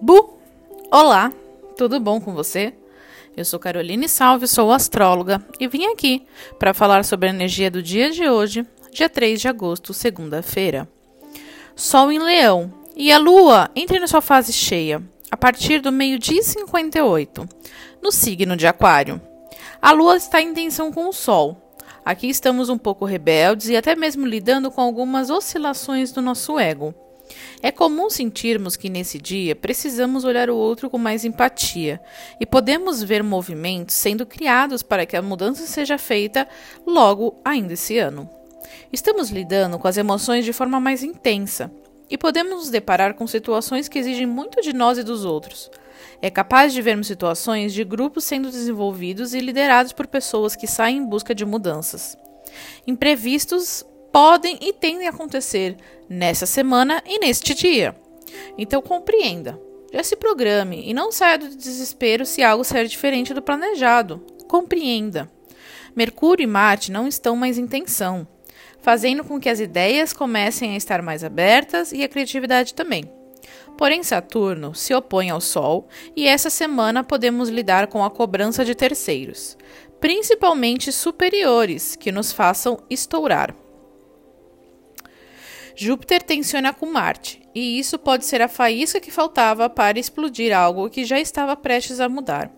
Bu! Olá, tudo bom com você? Eu sou Caroline Salve, sou astróloga e vim aqui para falar sobre a energia do dia de hoje, dia 3 de agosto, segunda-feira. Sol em Leão e a Lua entra na sua fase cheia a partir do meio-dia 58, no signo de Aquário. A Lua está em tensão com o Sol. Aqui estamos um pouco rebeldes e até mesmo lidando com algumas oscilações do nosso ego. É comum sentirmos que nesse dia precisamos olhar o outro com mais empatia e podemos ver movimentos sendo criados para que a mudança seja feita logo ainda esse ano. Estamos lidando com as emoções de forma mais intensa e podemos nos deparar com situações que exigem muito de nós e dos outros. É capaz de vermos situações de grupos sendo desenvolvidos e liderados por pessoas que saem em busca de mudanças. Imprevistos podem e tendem a acontecer nessa semana e neste dia. Então compreenda, já se programe e não saia do desespero se algo sair diferente do planejado. Compreenda. Mercúrio e Marte não estão mais em tensão, fazendo com que as ideias comecem a estar mais abertas e a criatividade também. Porém, Saturno se opõe ao Sol e essa semana podemos lidar com a cobrança de terceiros, principalmente superiores, que nos façam estourar. Júpiter tensiona com Marte, e isso pode ser a faísca que faltava para explodir algo que já estava prestes a mudar.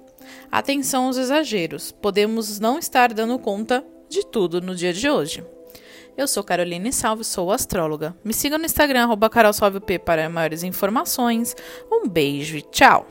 Atenção aos exageros, podemos não estar dando conta de tudo no dia de hoje. Eu sou Caroline Salve, sou astróloga. Me siga no Instagram, arroba para maiores informações. Um beijo e tchau!